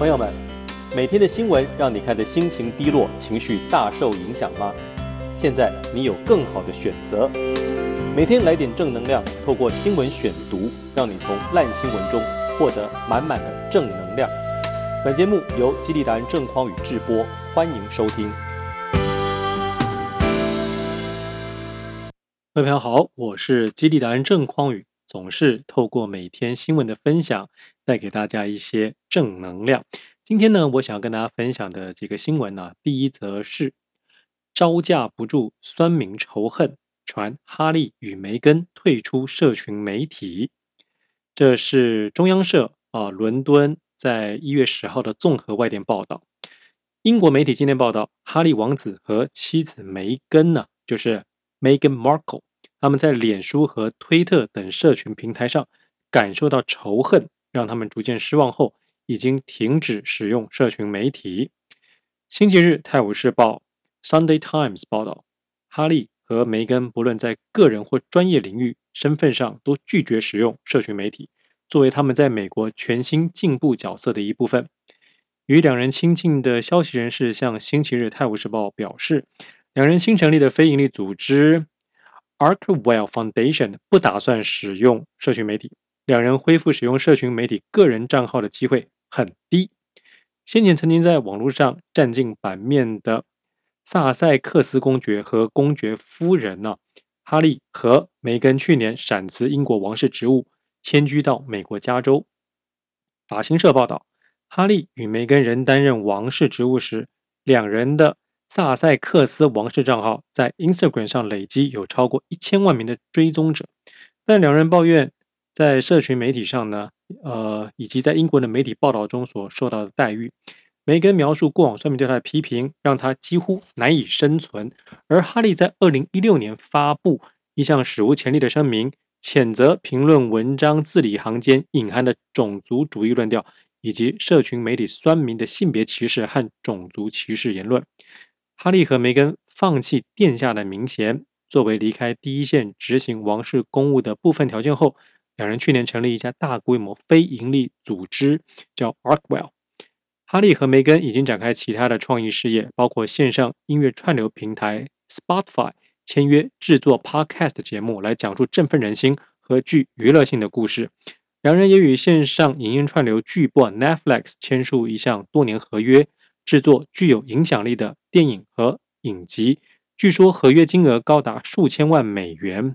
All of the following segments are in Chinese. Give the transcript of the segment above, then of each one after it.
朋友们，每天的新闻让你看的心情低落、情绪大受影响吗？现在你有更好的选择，每天来点正能量，透过新闻选读，让你从烂新闻中获得满满的正能量。本节目由激励达人郑匡宇制播，欢迎收听。各位朋友好，我是激励达人郑匡宇。总是透过每天新闻的分享，带给大家一些正能量。今天呢，我想要跟大家分享的几个新闻呢，第一则是招架不住酸民仇恨，传哈利与梅根退出社群媒体。这是中央社啊，伦敦在一月十号的综合外电报道。英国媒体今天报道，哈利王子和妻子梅根呢，就是 Meghan Markle。他们在脸书和推特等社群平台上感受到仇恨，让他们逐渐失望后，已经停止使用社群媒体。星期日，《泰晤士报》（Sunday Times） 报道，哈利和梅根不论在个人或专业领域身份上，都拒绝使用社群媒体，作为他们在美国全新进步角色的一部分。与两人亲近的消息人士向《星期日泰晤士报》表示，两人新成立的非营利组织。Arkwell Foundation 不打算使用社群媒体，两人恢复使用社群媒体个人账号的机会很低。先前曾经在网络上占尽版面的萨塞克斯公爵和公爵夫人呢、哈利和梅根去年闪辞英国王室职务，迁居到美国加州。法新社报道，哈利与梅根仍担任王室职务时，两人的。萨塞克斯王室账号在 Instagram 上累积有超过一千万名的追踪者，但两人抱怨在社群媒体上呢，呃，以及在英国的媒体报道中所受到的待遇。梅根描述过往酸民对他的批评，让他几乎难以生存。而哈利在二零一六年发布一项史无前例的声明，谴责评论文章字里行间隐含的种族主义论调，以及社群媒体酸民的性别歧视和种族歧视言论。哈利和梅根放弃殿下的名衔，作为离开第一线执行王室公务的部分条件后，两人去年成立一家大规模非营利组织，叫 Arkwell。哈利和梅根已经展开其他的创意事业，包括线上音乐串流平台 Spotify 签约制作 Podcast 节目，来讲述振奋人心和具娱乐性的故事。两人也与线上影音串流巨擘 Netflix 签署一项多年合约。制作具有影响力的电影和影集，据说合约金额高达数千万美元。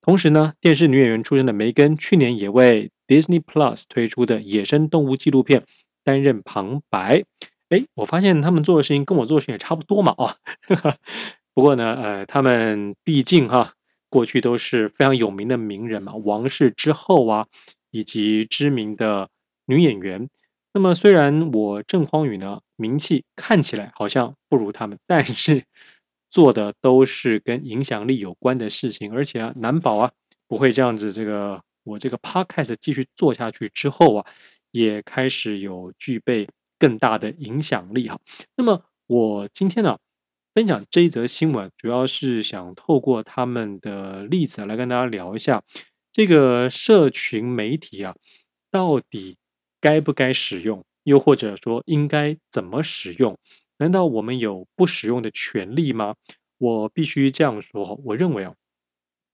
同时呢，电视女演员出身的梅根去年也为 Disney Plus 推出的野生动物纪录片担任旁白。哎，我发现他们做的事情跟我做的事情也差不多嘛，啊，不过呢，呃，他们毕竟哈，过去都是非常有名的名人嘛，王室之后啊，以及知名的女演员。那么虽然我郑匡宇呢，名气看起来好像不如他们，但是做的都是跟影响力有关的事情，而且啊，难保啊不会这样子。这个我这个 podcast 继续做下去之后啊，也开始有具备更大的影响力哈。那么我今天呢，分享这一则新闻，主要是想透过他们的例子来跟大家聊一下这个社群媒体啊，到底该不该使用？又或者说应该怎么使用？难道我们有不使用的权利吗？我必须这样说，我认为啊，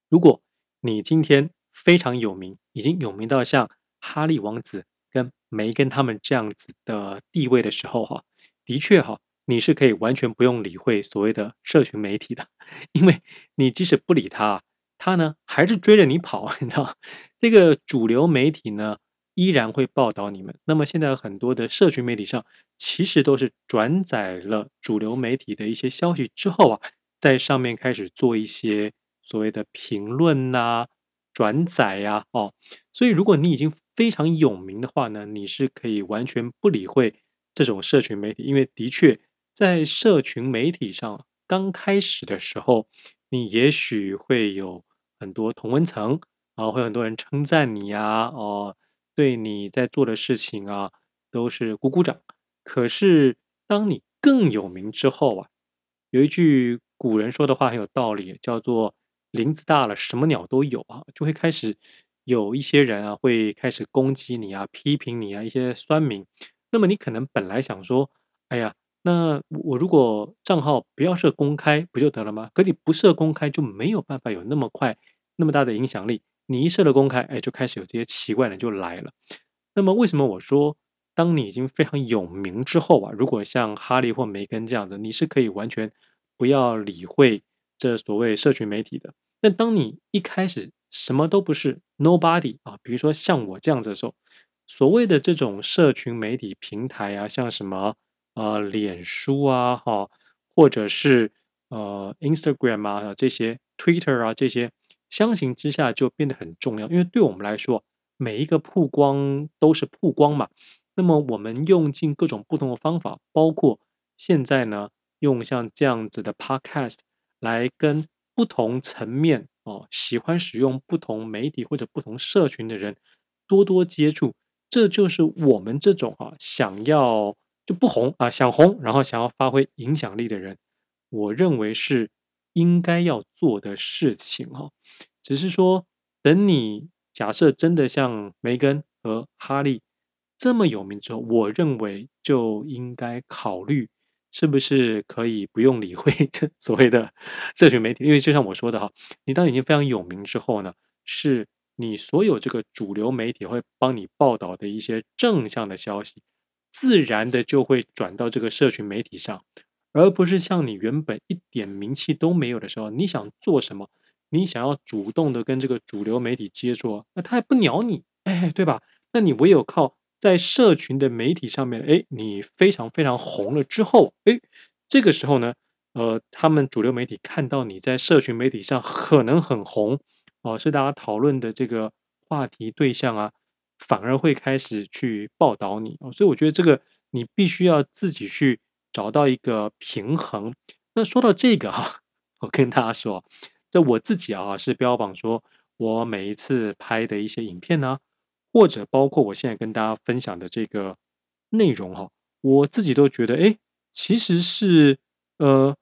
如果你今天非常有名，已经有名到像哈利王子跟梅根他们这样子的地位的时候，哈，的确哈，你是可以完全不用理会所谓的社群媒体的，因为你即使不理他，他呢还是追着你跑，你知道，这个主流媒体呢，依然会报道你们。那么现在很多的社群媒体上，其实都是转载了主流媒体的一些消息之后啊，在上面开始做一些所谓的评论呐、转载呀，哦。所以如果你已经非常有名的话呢，你是可以完全不理会这种社群媒体，因为的确在社群媒体上刚开始的时候，你也许会有很多同温层啊，会有很多人称赞你呀，哦。对你在做的事情啊，都是鼓鼓掌。可是当你更有名之后啊，有一句古人说的话很有道理，叫做“林子大了，什么鸟都有”啊，就会开始有一些人啊，会开始攻击你啊，批评你啊，一些酸民。那么你可能本来想说，哎呀，那我如果账号不要设公开不就得了吗？可你不设公开就没有办法有那么快那么大的影响力。你一设了公开，哎，就开始有这些奇怪的人就来了。那么为什么我说，当你已经非常有名之后啊，如果像哈利或梅根这样子，你是可以完全不要理会这所谓社群媒体的。但当你一开始什么都不是，nobody 啊，比如说像我这样子的时候。所谓的这种社群媒体平台啊，像什么呃，脸书啊，哈，或者是呃，Instagram 啊，这些 Twitter 啊，这些相形之下就变得很重要，因为对我们来说，每一个曝光都是曝光嘛。那么我们用尽各种不同的方法，包括现在呢，用像这样子的 Podcast 来跟不同层面哦，喜欢使用不同媒体或者不同社群的人多多接触。这就是我们这种啊，想要就不红啊，想红，然后想要发挥影响力的人，我认为是应该要做的事情哈。只是说，等你假设真的像梅根和哈利这么有名之后，我认为就应该考虑是不是可以不用理会这 所谓的社群媒体，因为就像我说的哈，你当已经非常有名之后呢，是。你所有这个主流媒体会帮你报道的一些正向的消息，自然的就会转到这个社群媒体上，而不是像你原本一点名气都没有的时候，你想做什么，你想要主动的跟这个主流媒体接触，那他也不鸟你，哎，对吧？那你唯有靠在社群的媒体上面，哎，你非常非常红了之后，哎，这个时候呢，呃，他们主流媒体看到你在社群媒体上可能很红。哦，是大家讨论的这个话题对象啊，反而会开始去报道你哦，所以我觉得这个你必须要自己去找到一个平衡。那说到这个哈，我跟大家说，这我自己啊是标榜说，我每一次拍的一些影片呢，或者包括我现在跟大家分享的这个内容哈，我自己都觉得哎，其实是呃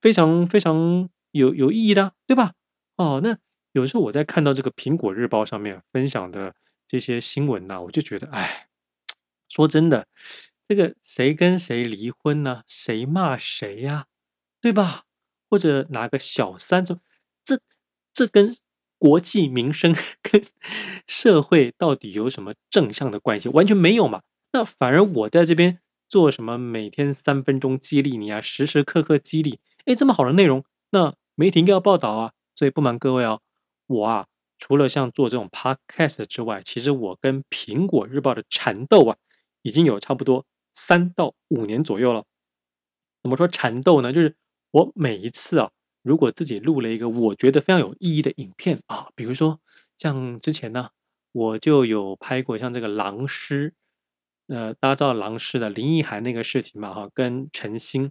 非常非常有有意义的，对吧？哦，那。有时候我在看到这个《苹果日报》上面分享的这些新闻呢，我就觉得，哎，说真的，这个谁跟谁离婚呢？谁骂谁呀？对吧？或者哪个小三？这这这跟国计民生、跟社会到底有什么正向的关系？完全没有嘛。那反而我在这边做什么？每天三分钟激励你啊，时时刻刻激励。哎，这么好的内容，那媒体应该要报道啊。所以不瞒各位哦。我啊，除了像做这种 podcast 之外，其实我跟苹果日报的缠斗啊，已经有差不多三到五年左右了。怎么说缠斗呢？就是我每一次啊，如果自己录了一个我觉得非常有意义的影片啊，比如说像之前呢，我就有拍过像这个狼师，呃，大家知道狼师的林奕含那个事情嘛，哈，跟陈星。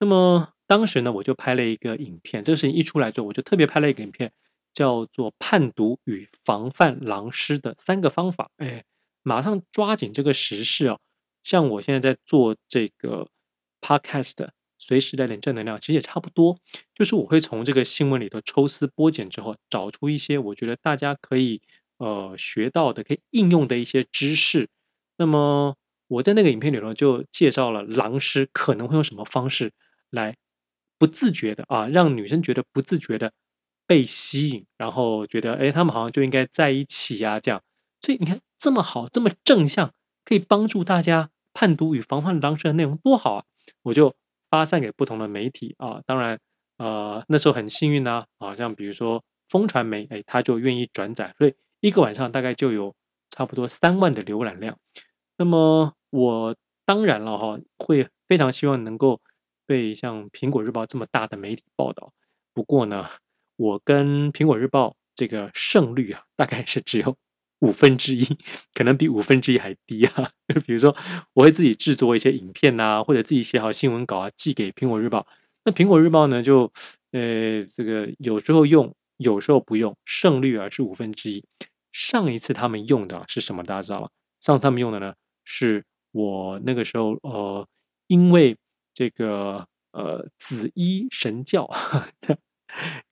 那么当时呢，我就拍了一个影片，这个事情一出来之后，我就特别拍了一个影片。叫做判读与防范狼师的三个方法，哎，马上抓紧这个时事啊。像我现在在做这个 podcast，随时来点正能量，其实也差不多。就是我会从这个新闻里头抽丝剥茧之后，找出一些我觉得大家可以呃学到的、可以应用的一些知识。那么我在那个影片里头就介绍了狼师可能会用什么方式来不自觉的啊，让女生觉得不自觉的。被吸引，然后觉得哎，他们好像就应该在一起呀，啊，这样。所以你看，这么好，这么正向，可以帮助大家判读与防范狼师的内容多好啊！我就发散给不同的媒体啊。当然，呃，那时候很幸运呢，啊，像比如说风传媒，哎，他就愿意转载，所以一个晚上大概就有差不多三万的浏览量。那么我当然了哈，会非常希望能够被像苹果日报这么大的媒体报道。不过呢。我跟苹果日报这个胜率啊，大概是只有五分之一，可能比五分之一还低啊。比如说，我会自己制作一些影片啊，或者自己写好新闻稿啊，寄给苹果日报。那苹果日报呢，就呃，这个有时候用，有时候不用，胜率啊是五分之一。上一次他们用的是什么？大家知道吗？上次他们用的呢，是我那个时候呃，因为这个呃紫衣神教。呵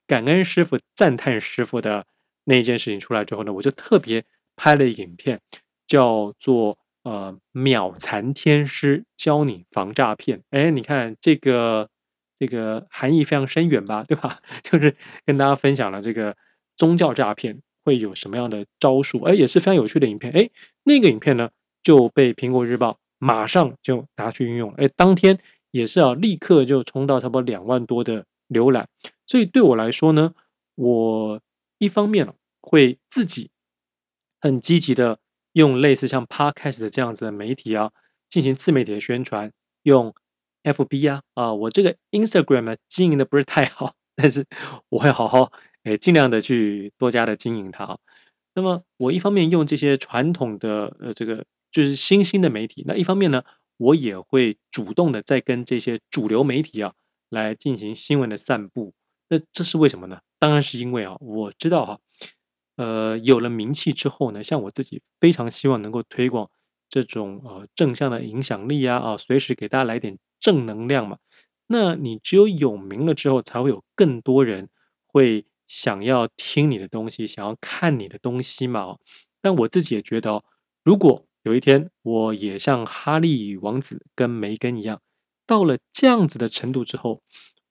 感恩师傅、赞叹师傅的那一件事情出来之后呢，我就特别拍了一影片，叫做“呃，秒残天师教你防诈骗。哎，你看这个这个含义非常深远吧，对吧？就是跟大家分享了这个宗教诈骗会有什么样的招数，哎，也是非常有趣的影片。哎，那个影片呢就被苹果日报马上就拿去运用，哎，当天也是啊，立刻就冲到差不多两万多的浏览。所以对我来说呢，我一方面会自己很积极的。用类似像 Podcast 的这样子的媒体啊，进行自媒体的宣传，用 FB 啊啊，我这个 Instagram 呢经营的不是太好，但是我会好好诶尽量的去多加的经营它啊。那么我一方面用这些传统的呃这个就是新兴的媒体，那一方面呢，我也会主动的在跟这些主流媒体啊来进行新闻的散布。那这是为什么呢？当然是因为啊，我知道哈、呃，有了名气之后呢，像我自己非常希望能够推广这种呃正向的影响力啊啊，随时给大家来点正能量嘛。那你只有有名了之后，才会有更多人会想要听你的东西，想要看你的东西嘛。但我自己也觉得哦，如果有一天我也像哈利王子跟梅根一样，到了这样子的程度之后，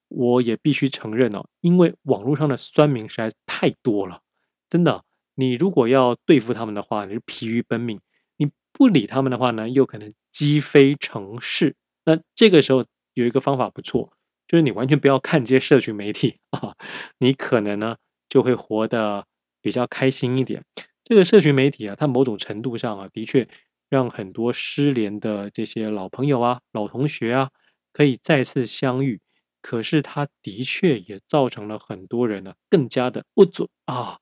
我也必须承认哦，因为网络上的酸民实在是太多了。真的，你如果要对付他们的话，你是疲于奔命；你不理他们的话呢，又可能积非成市。那这个时候有一个方法不错，就是你完全不要看这些社群媒体 啊，你可能呢就会活得比较开心一点。这个社群媒体啊，它某种程度上啊，的确让很多失联的这些老朋友啊、老同学啊，可以再次相遇。可是它的确也造成了很多人呢，更加的不准啊。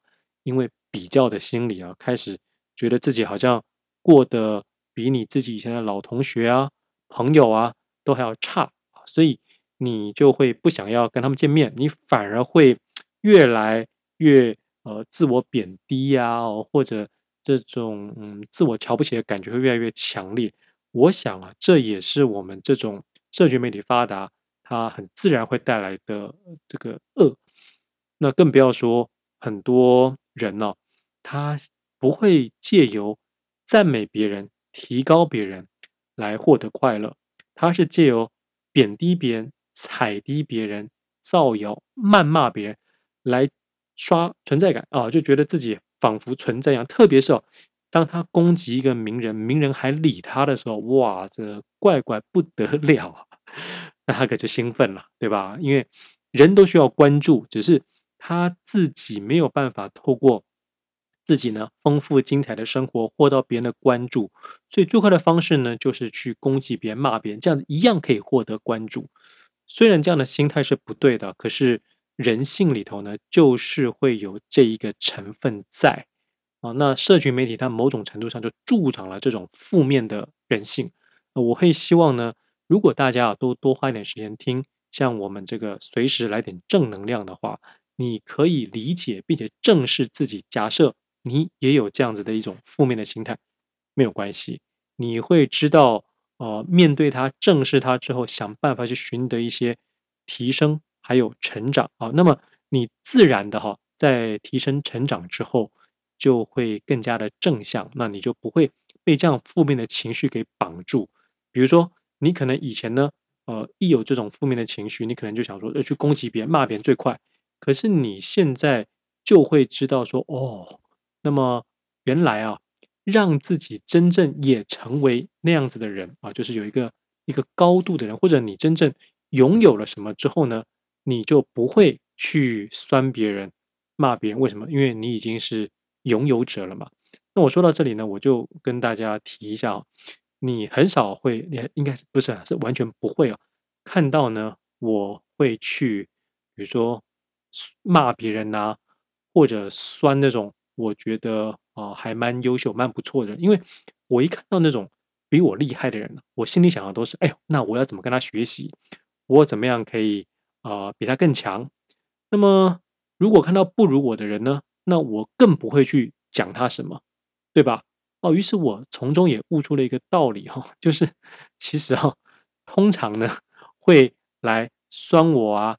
因为比较的心理啊，开始觉得自己好像过得比你自己以前的老同学啊、朋友啊都还要差，所以你就会不想要跟他们见面，你反而会 越来越呃自我贬低呀，或者这种嗯自我瞧不起的感觉会越来越强烈。我想啊，这也是我们这种社群媒体发达，它很自然会带来的这个恶。那更不要说很多。人呢、哦，他不会借由赞美别人、提高别人来获得快乐，他是借由贬低别人、踩低别人、造谣、谩骂别人来刷存在感啊，就觉得自己仿佛存在一样。特别是哦，当他攻击一个名人，名人还理他的时候，哇，这怪怪不得了啊！那他可就兴奋了，对吧？因为人都需要关注，只是。他自己没有办法透过自己呢丰富精彩的生活获到别人的关注，所以最快的方式呢就是去攻击别人、骂别人，这样一样可以获得关注。虽然这样的心态是不对的，可是人性里头呢就是会有这一个成分在啊。那社群媒体它某种程度上就助长了这种负面的人性。我会希望呢，如果大家啊都多花一点时间听，像我们这个随时来点正能量的话。你可以理解并且正视自己。假设你也有这样子的一种负面的心态，没有关系。你会知道，呃，面对它、正视它之后，想办法去寻得一些提升，还有成长啊。那么你自然的哈，在提升成长之后，就会更加的正向。那你就不会被这样负面的情绪给绑住。比如说，你可能以前呢，呃，一有这种负面的情绪，你可能就想说，要去攻击别人、骂别人最快。可是你现在就会知道说哦，那么原来啊，让自己真正也成为那样子的人啊，就是有一个一个高度的人，或者你真正拥有了什么之后呢，你就不会去酸别人、骂别人。为什么？因为你已经是拥有者了嘛。那我说到这里呢，我就跟大家提一下啊，你很少会，你应该是不是？是完全不会啊。看到呢，我会去，比如说。骂别人呐、啊，或者酸那种，我觉得啊、还蛮优秀、蛮不错的。因为我一看到那种比我厉害的人，我心里想的都是：哎呦，那我要怎么跟他学习？我怎么样可以啊、比他更强？那么如果看到不如我的人呢，那我更不会去讲他什么，对吧？哦，于是我从中也悟出了一个道理哈，就是其实哈，通常呢会来酸我啊。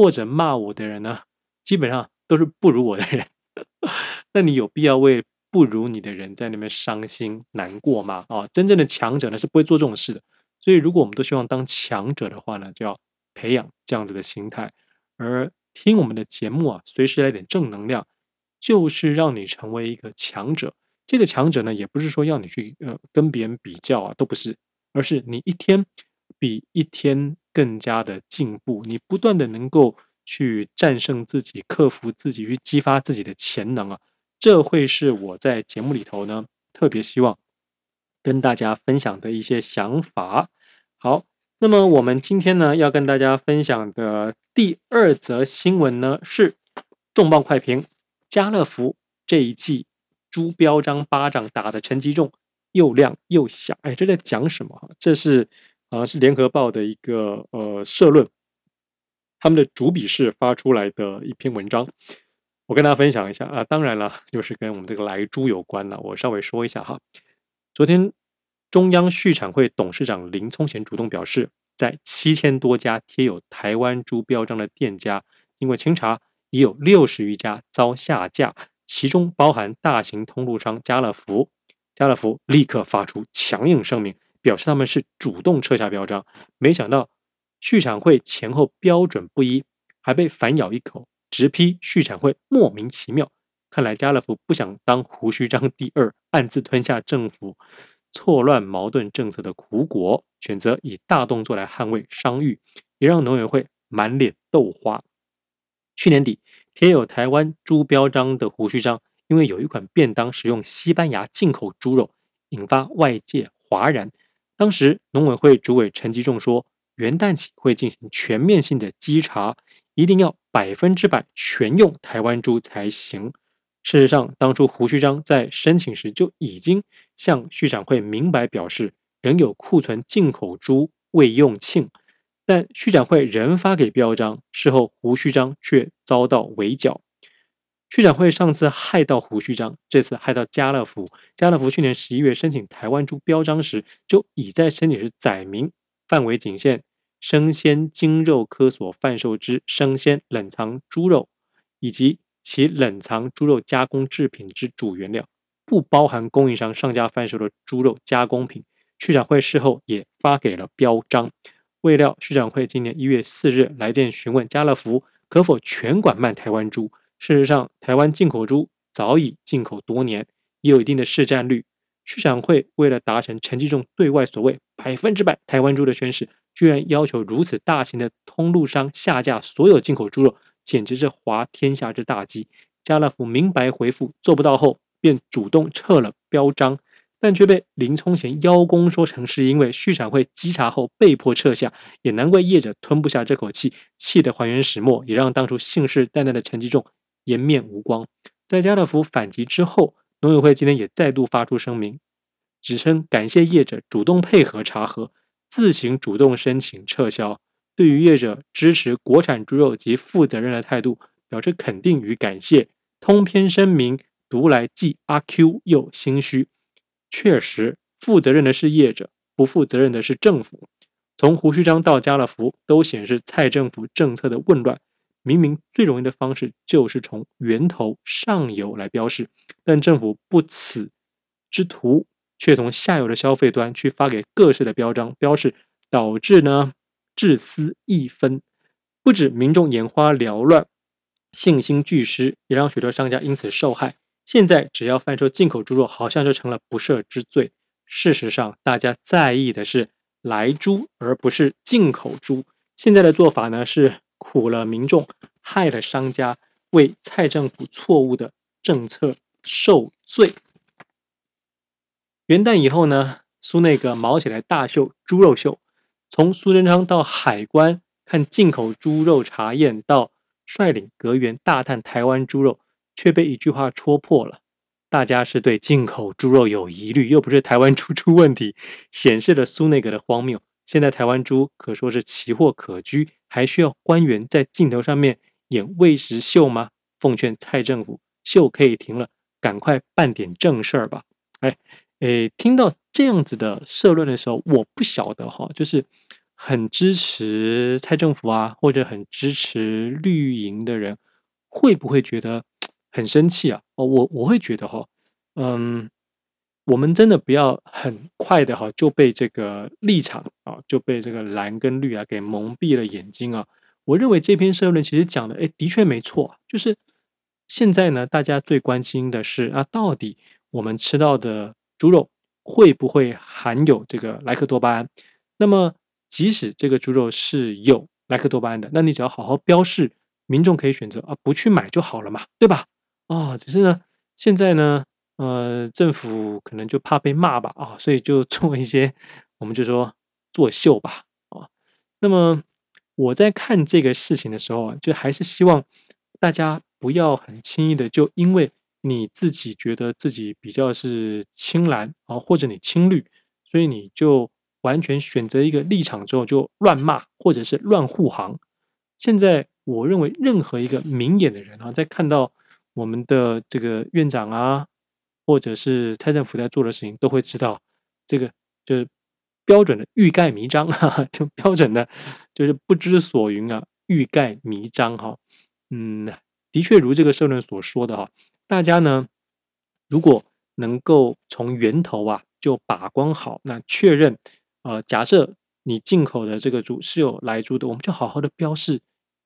或者骂我的人呢，基本上都是不如我的人。那你有必要为不如你的人在那边伤心难过吗？啊，真正的强者呢是不会做这种事的。所以，如果我们都希望当强者的话呢，就要培养这样子的心态。而听我们的节目啊，随时来点正能量，就是让你成为一个强者。这个强者呢，也不是说要你去呃跟别人比较啊，都不是，而是你一天比一天更加的进步，你不断的能够去战胜自己，克服自己，去激发自己的潜能啊。这会是我在节目里头呢，特别希望跟大家分享的一些想法。好，那么我们今天呢，要跟大家分享的第二则新闻呢，是重磅快评：家乐福这一季朱标章巴掌打得陈吉仲又亮又响。哎，这在讲什么？这是好像是联合报的一个呃社论，他们的主笔是发出来的一篇文章。我跟大家分享一下啊，当然了，就是跟我们这个莱猪有关了。我稍微说一下哈，昨天中央畜产会董事长林聪贤主动表示，在七千多家贴有台湾猪标章的店家，经过清查，已有六十余家遭下架，其中包含大型通路商家乐福。家乐福立刻发出强硬声明，表示他们是主动撤下标章。没想到畜产会前后标准不一，还被反咬一口。直批畜产会莫名其妙，看来家乐福不想当胡须章第二，暗自吞下政府错乱矛盾政策的苦果，选择以大动作来捍卫商誉，也让农委会满脸豆花。去年底贴有台湾猪标章的胡须章，因为有一款便当使用西班牙进口猪肉，引发外界哗然。当时农委会主委陈吉仲说，元旦起会进行全面性的稽查。一定要百分之百全用台湾猪才行。事实上，当初胡须章在申请时就已经向畜产会明白表示，仍有库存进口猪未用罄，但畜产会仍发给标章，事后胡须章却遭到围剿。畜产会上次害到胡须章，这次害到家乐福。家乐福去年十一月申请台湾猪标章时，就已在申请时载明范围仅限。生鲜精肉科所贩售之生鲜冷藏猪肉，以及其冷藏猪肉加工制品之主原料，不包含供应商上架贩售的猪肉加工品。区长会事后也发给了标章。未料畜产会今年一月四日来电询问家乐福可否全馆卖台湾猪。事实上，台湾进口猪早已进口多年，也有一定的市占率。畜产会为了达成陈吉仲对外所谓百分之百台湾猪的宣示。居然要求如此大型的通路商下架所有进口猪肉，简直是滑天下之大稽。家乐福明白回复做不到后，便主动撤了标章，但却被林聪贤邀功说成是因为畜产会稽查后被迫撤下，也难怪业者吞不下这口气，气得还原始末，也让当初信誓旦旦的陈吉仲颜面无光。在家乐福反击之后，农委会今天也再度发出声明，指称感谢业者主动配合查核。自行主动申请撤销，对于业者支持国产猪肉及负责任的态度表示肯定与感谢。通篇声明读来既阿 Q 又心虚。确实，负责任的是业者，不负责任的是政府。从胡须章到家乐福，都显示蔡政府政策的混乱。明明最容易的方式就是从源头上游来标示，但政府不此之徒。却从下游的消费端去发给各式的标章标示，导致呢治私一分，不止民众眼花缭乱、信心俱失，也让许多商家因此受害。现在只要贩售进口猪肉，好像就成了不赦之罪。事实上，大家在意的是来猪，而不是进口猪。现在的做法呢，是苦了民众，害了商家，为蔡政府错误的政策受罪。元旦以后呢，苏内阁毛起来大秀猪肉秀，从苏贞昌到海关看进口猪肉查验，到率领阁员大探台湾猪肉，却被一句话戳破了：大家是对进口猪肉有疑虑，又不是台湾猪出问题，显示了苏内阁的荒谬。现在台湾猪可说是奇货可居，还需要官员在镜头上面演喂食秀吗？奉劝蔡政府，秀可以停了，赶快办点正事儿吧！哎。诶，听到这样子的社论的时候，我不晓得哈，就是很支持蔡政府啊，或者很支持绿营的人，会不会觉得很生气啊？哦，我我会觉得哈，嗯，我们真的不要很快的哈就被这个立场啊，就被这个蓝跟绿啊给蒙蔽了眼睛啊。我认为这篇社论其实讲的，哎，的确没错，就是现在呢，大家最关心的是啊，到底我们吃到的猪肉会不会含有这个莱克多巴胺？那么，即使这个猪肉是有莱克多巴胺的，那你只要好好标示，民众可以选择啊，不去买就好了嘛，对吧？啊、只是呢，现在呢，呃，政府可能就怕被骂吧，啊、所以就做一些，我们就说作秀吧，啊、那么。我在看这个事情的时候啊，就还是希望大家不要很轻易的就因为你自己觉得自己比较是亲蓝啊，或者你亲绿，所以你就完全选择一个立场之后就乱骂或者是乱护航。现在我认为任何一个明眼的人啊，在看到我们的这个院长啊，或者是蔡政府在做的事情，都会知道这个就是。标准的欲盖弥彰，哈哈，就标准的，就是不知所云啊，欲盖弥彰哈。嗯，的确如这个社论所说的哈，大家呢，如果能够从源头啊就把关好，那确认呃，假设你进口的这个猪是有来猪的，我们就好好的标示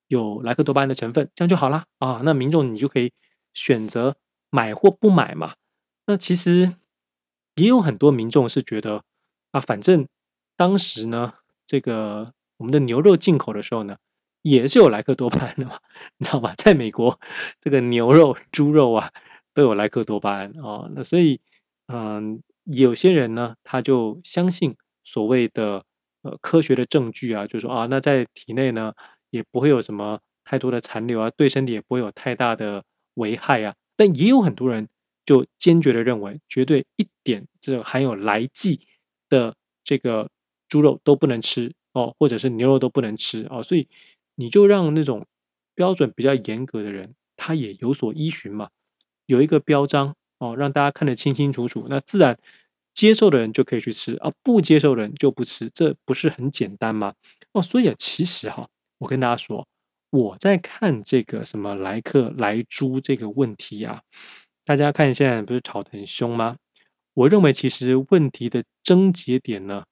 有莱克多巴胺的成分，这样就好啦啊。那民众你就可以选择买或不买嘛。那其实也有很多民众是觉得啊，反正。当时呢，这个我们的牛肉进口的时候呢，也是有莱克多巴胺的嘛，你知道吗？在美国，这个牛肉、猪肉啊都有莱克多巴胺啊。那所以，嗯，有些人呢，他就相信所谓的呃科学的证据啊，就说啊，那在体内呢也不会有什么太多的残留啊，对身体也不会有太大的危害啊。但也有很多人就坚决的认为，绝对一点这含有莱剂的这个。猪肉都不能吃哦，或者是牛肉都不能吃哦，所以你就让那种标准比较严格的人，他也有所依循嘛，有一个标章哦，让大家看得清清楚楚，那自然接受的人就可以去吃啊，不接受的人就不吃，这不是很简单吗？哦，所以，其实哈，我跟大家说，我在看这个什么莱克莱猪这个问题啊，大家看现在不是吵得很凶吗？我认为其实问题的症结点呢。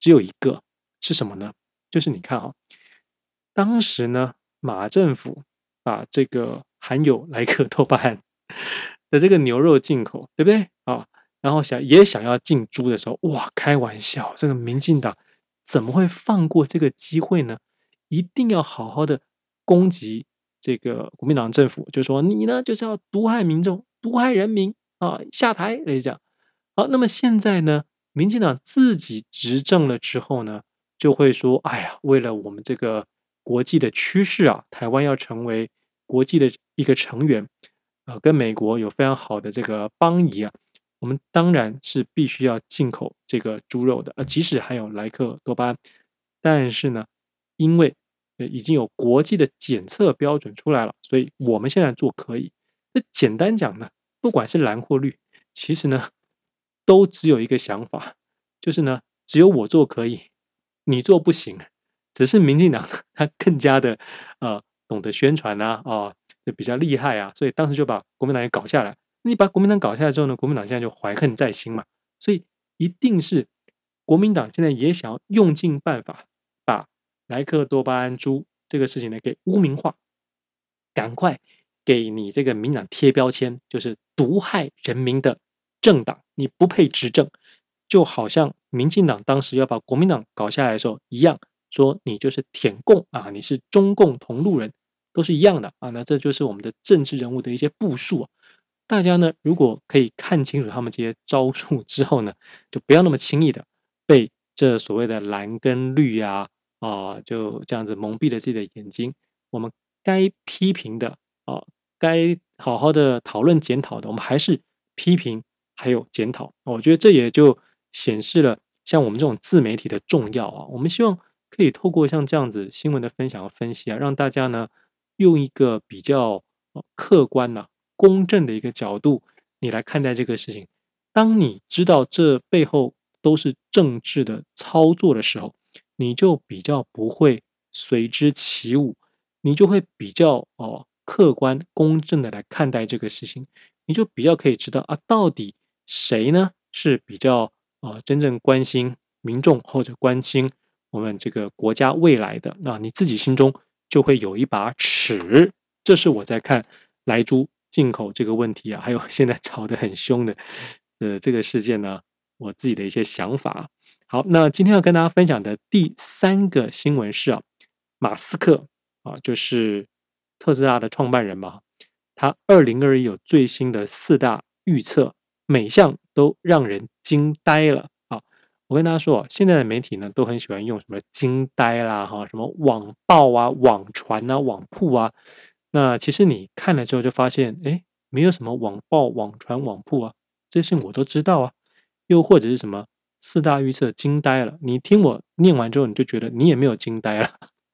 只有一个是什么呢？就是你看啊，当时呢，马政府把这个含有莱克多巴胺的这个牛肉进口，对不对啊？然后想也想要进猪的时候，哇，开玩笑，这个民进党怎么会放过这个机会呢？一定要好好的攻击这个国民党政府，就说你呢就是要毒害民众、毒害人民啊，下台来讲。好，那么现在呢？民进党自己执政了之后呢，就会说：“哎呀，为了我们这个国际的趋势啊，台湾要成为国际的一个成员，呃，跟美国有非常好的这个邦谊啊，我们当然是必须要进口这个猪肉的，呃，即使含有莱克多巴胺，但是呢，因为已经有国际的检测标准出来了，所以我们现在做可以。简单讲呢，不管是蓝或绿，其实呢。”都只有一个想法，就是呢，只有我做可以，你做不行。只是民进党他更加的呃懂得宣传啊，哦，就比较厉害啊，所以当时就把国民党给搞下来。你把国民党搞下来之后呢，国民党现在就怀恨在心嘛，所以一定是国民党现在也想要用尽办法把莱克多巴胺猪这个事情呢给污名化，赶快给你这个民党贴标签，就是毒害人民的。政党你不配执政，就好像民进党当时要把国民党搞下来的时候一样，说你就是舔共啊，你是中共同路人，都是一样的啊。那这就是我们的政治人物的一些部署啊。大家呢，如果可以看清楚他们这些招数之后呢，就不要那么轻易的被这所谓的蓝跟绿呀啊，啊，就这样子蒙蔽了自己的眼睛。我们该批评的啊，该好好的讨论检讨的，我们还是批评。还有检讨，我觉得这也就显示了像我们这种自媒体的重要啊。我们希望可以透过像这样子新闻的分享和分析啊，让大家呢用一个比较客观呐、啊、公正的一个角度，你来看待这个事情。当你知道这背后都是政治的操作的时候，你就比较不会随之起舞，你就会比较哦客观公正的来看待这个事情。你就比较可以知道啊，到底谁呢是比较啊真正关心民众或者关心我们这个国家未来的，那你自己心中就会有一把尺。这是我在看莱猪进口这个问题啊，还有现在吵得很凶的呃这个事件呢，我自己的一些想法。好，那今天要跟大家分享的第三个新闻是啊，马斯克啊，就是特斯拉的创办人嘛，他二零二一有最新的四大预测，每项都让人惊呆了啊！我跟大家说，现在的媒体呢都很喜欢用什么惊呆啦哈，什么网暴啊、网传啊、网铺啊，那其实你看了之后就发现，哎，没有什么网暴、网传、网铺啊，这些我都知道啊，又或者是什么。四大预测惊呆了，你听我念完之后，你就觉得你也没有惊呆了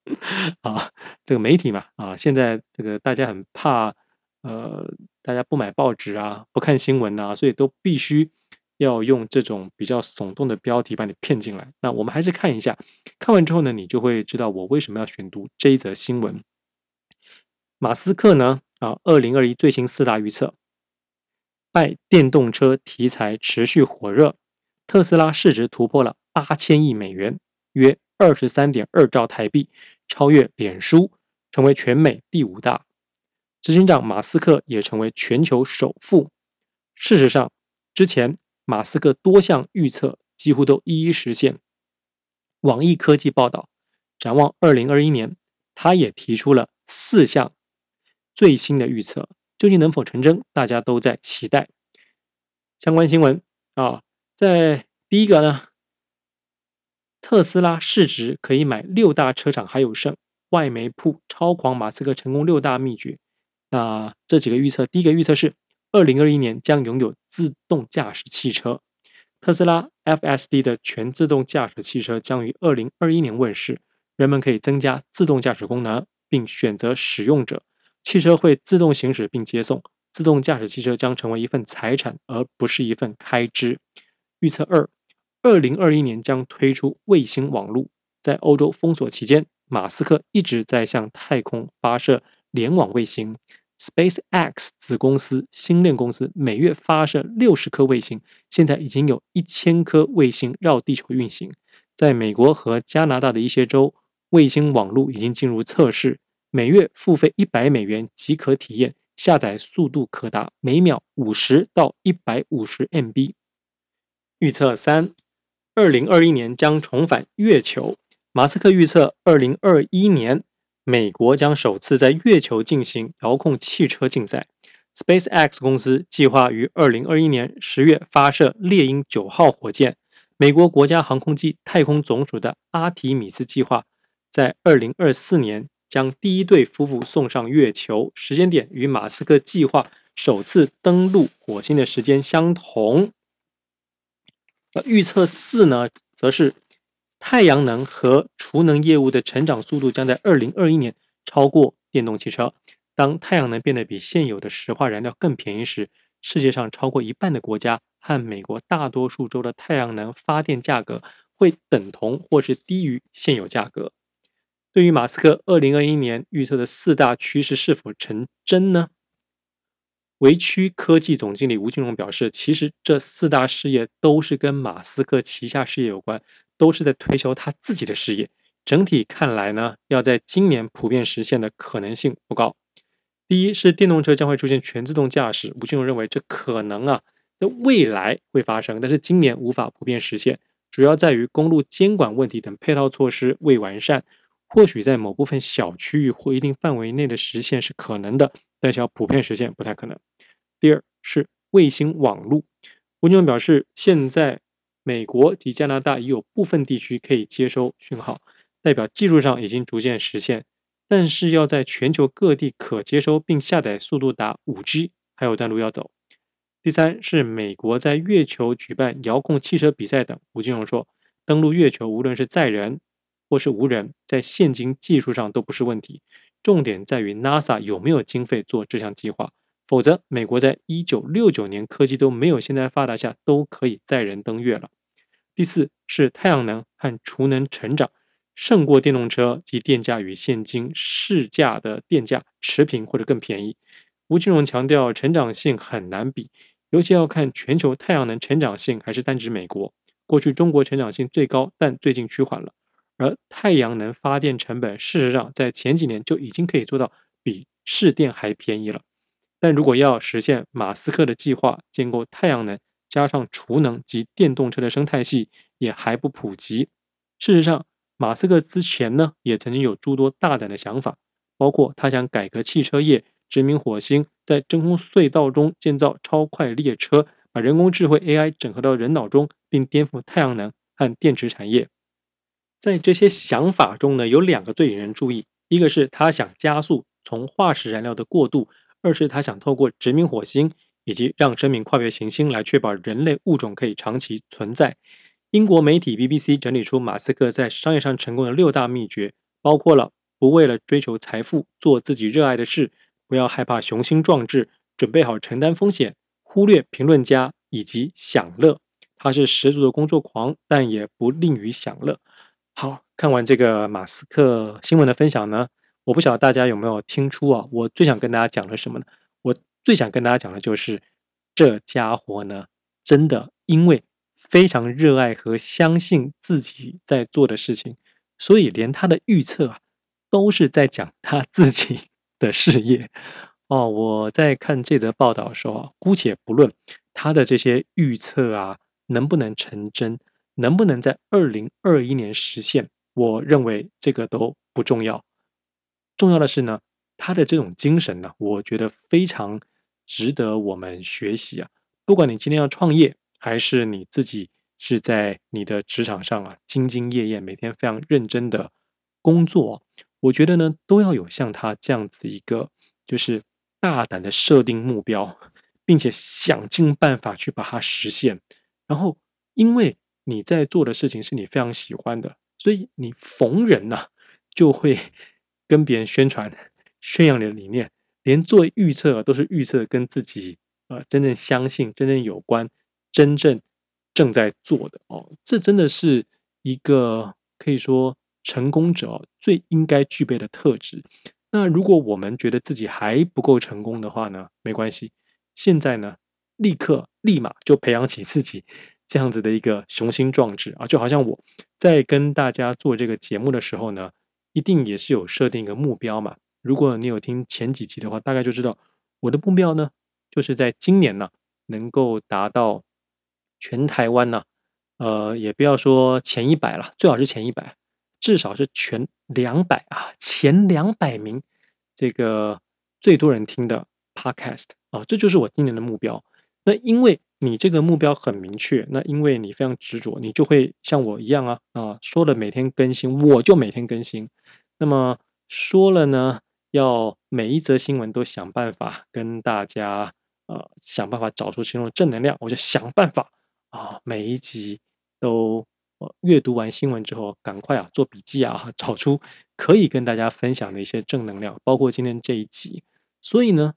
啊。这个媒体嘛，啊，现在这个大家很怕，呃，大家不买报纸啊，不看新闻啊，所以都必须要用这种比较耸动的标题把你骗进来。那我们还是看一下，看完之后呢，你就会知道我为什么要选读这一则新闻。马斯克呢，啊，二零二一最新四大预测，拜电动车题材持续火热。特斯拉市值突破了八千亿美元，约二十三点二兆台币，超越脸书，成为全美第五大。执行长马斯克也成为全球首富。事实上，之前马斯克多项预测几乎都一一实现。网易科技报道，展望二零二一年，他也提出了四项最新的预测，究竟能否成真？大家都在期待。相关新闻啊。在第一个呢，特斯拉市值可以买六大车厂还有剩，外媒铺超狂马斯克成功六大秘诀。那这几个预测，第一个预测是二零二一年将拥有自动驾驶汽车，特斯拉 FSD 的全自动驾驶汽车将于二零二一年问世，人们可以增加自动驾驶功能，并选择使用者，汽车会自动行驶并接送，自动驾驶汽车将成为一份财产，而不是一份开支。预测二，二零二一年将推出卫星网络。在欧洲封锁期间，马斯克一直在向太空发射联网卫星。SpaceX 子公司星链公司每月发射六十颗卫星，现在已经有一千颗卫星绕地球运行。在美国和加拿大的一些州，卫星网络已经进入测试，每月付费一百美元即可体验，下载速度可达每秒五十到一百五十 MB。预测三，二零二一年将重返月球。马斯克预测，二零二一年美国将首次在月球进行遥控汽车竞赛。SpaceX 公司计划于二零二一年十月发射猎鹰九号火箭。美国国家航空暨太空总署的阿提米斯计划在二零二四年将第一对夫妇送上月球，时间点与马斯克计划首次登陆火星的时间相同。那预测四呢，则是太阳能和储能业务的成长速度将在二零二一年超过电动汽车。当太阳能变得比现有的石化燃料更便宜时，世界上超过一半的国家和美国大多数州的太阳能发电价格会等同或是低于现有价格。对于马斯克二零二一年预测的四大趋势是否成真呢？维区科技总经理吴金荣表示，其实这四大事业都是跟马斯克旗下事业有关，都是在推销他自己的事业。整体看来呢，要在今年普遍实现的可能性不高。第一是电动车将会出现全自动驾驶，吴金荣认为这可能啊，在未来会发生，但是今年无法普遍实现，主要在于公路监管问题等配套措施未完善。或许在某部分小区域或一定范围内的实现是可能的。但是要普遍实现不太可能。第二是卫星网络，吴金荣表示，现在美国及加拿大已有部分地区可以接收讯号，代表技术上已经逐渐实现。但是要在全球各地可接收并下载速度达 5G，还有段路要走。第三是美国在月球举办遥控汽车比赛等。吴金荣说，登陆月球无论是载人或是无人，在现今技术上都不是问题。重点在于 NASA 有没有经费做这项计划，否则美国在一九六九年科技都没有现在发达下，都可以载人登月了。第四是太阳能和储能成长胜过电动车及电价与现今市价的电价持平或者更便宜。吴金荣强调，成长性很难比，尤其要看全球太阳能成长性还是单指美国。过去中国成长性最高，但最近趋缓了。而太阳能发电成本，事实上在前几年就已经可以做到比市电还便宜了。但如果要实现马斯克的计划，建构太阳能加上储能及电动车的生态系，也还不普及。事实上，马斯克之前呢，也曾经有诸多大胆的想法，包括他想改革汽车业，殖民火星，在真空隧道中建造超快列车，把人工智慧 AI 整合到人脑中，并颠覆太阳能和电池产业。在这些想法中呢，有两个最引人注意：一个是他想加速从化石燃料的过渡；二是他想透过殖民火星以及让生命跨越行星来确保人类物种可以长期存在。英国媒体 BBC 整理出马斯克在商业上成功的六大秘诀，包括了不为了追求财富做自己热爱的事，不要害怕雄心壮志，准备好承担风险，忽略评论家以及享乐。他是十足的工作狂，但也不吝于享乐。好，看完这个马斯克新闻的分享呢，我不晓得大家有没有听出啊？我最想跟大家讲的什么呢？我最想跟大家讲的就是，这家伙呢，真的因为非常热爱和相信自己在做的事情，所以连他的预测啊，都是在讲他自己 的事业。哦，我在看这则报道的时候啊，姑且不论他的这些预测啊，能不能成真。能不能在二零二一年实现？我认为这个都不重要，重要的是呢，他的这种精神呢，我觉得非常值得我们学习啊。不管你今天要创业，还是你自己是在你的职场上啊，兢兢业业，每天非常认真的工作，我觉得呢，都要有像他这样子一个，就是大胆的设定目标，并且想尽办法去把它实现。然后，因为你在做的事情是你非常喜欢的，所以你逢人呐、啊、就会跟别人宣传、宣扬你的理念，连做预测都是预测跟自己啊、呃、真正相信、真正有关、真正正在做的哦。这真的是一个可以说成功者最应该具备的特质。那如果我们觉得自己还不够成功的话呢，没关系，现在呢立刻立马就培养起自己。这样子的一个雄心壮志啊，就好像我在跟大家做这个节目的时候呢，一定也是有设定一个目标嘛。如果你有听前几集的话，大概就知道我的目标呢，就是在今年呢，能够达到全台湾呢，呃，也不要说前一百了，最好是前一百，至少是全两百啊，前两百名这个最多人听的 Podcast 啊，这就是我今年的目标。那因为你这个目标很明确，那因为你非常执着，你就会像我一样啊啊，说了每天更新，我就每天更新。那么说了呢，要每一则新闻都想办法跟大家呃想办法找出其中的正能量，我就想办法啊，每一集都呃阅读完新闻之后，赶快啊做笔记啊，找出可以跟大家分享的一些正能量，包括今天这一集。所以呢，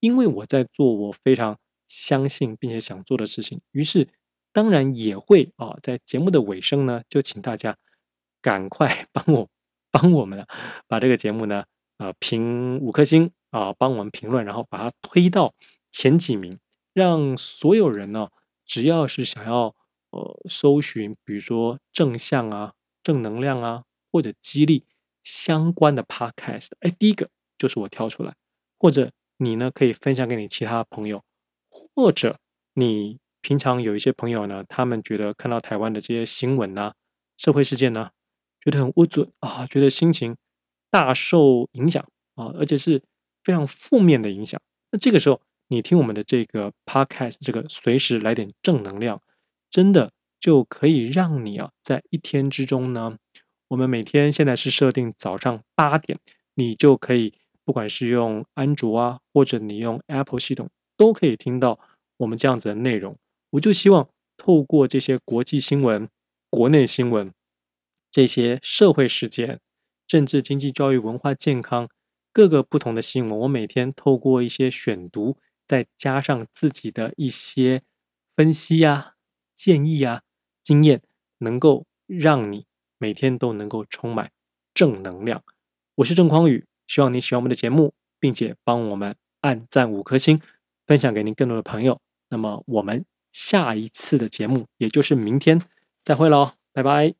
因为我在做，我非常。相信并且想做的事情，于是当然也会啊，在节目的尾声呢，就请大家赶快 帮我帮我们把这个节目呢啊评五颗星啊，帮我们评论，然后把它推到前几名，让所有人呢，只要是想要呃搜寻，比如说正向啊、正能量啊或者激励相关的 podcast，哎，第一个就是我挑出来，或者你呢可以分享给你其他朋友。或者你平常有一些朋友呢，他们觉得看到台湾的这些新闻呐、社会事件呢，觉得很不准啊，觉得心情大受影响啊，而且是非常负面的影响。那这个时候，你听我们的这个 podcast，这个随时来点正能量，真的就可以让你啊，在一天之中呢，我们每天现在是设定早上八点，你就可以，不管是用安卓啊，或者你用 Apple 系统。都可以听到我们这样子的内容，我就希望透过这些国际新闻、国内新闻、这些社会事件、政治、经济、教育、文化、健康各个不同的新闻，我每天透过一些选读，再加上自己的一些分析啊、建议啊、经验，能够让你每天都能够充满正能量。我是郑匡宇，希望你喜欢我们的节目，并且帮我们按赞五颗星，分享给您更多的朋友。那么我们下一次的节目，也就是明天再会喽，拜拜。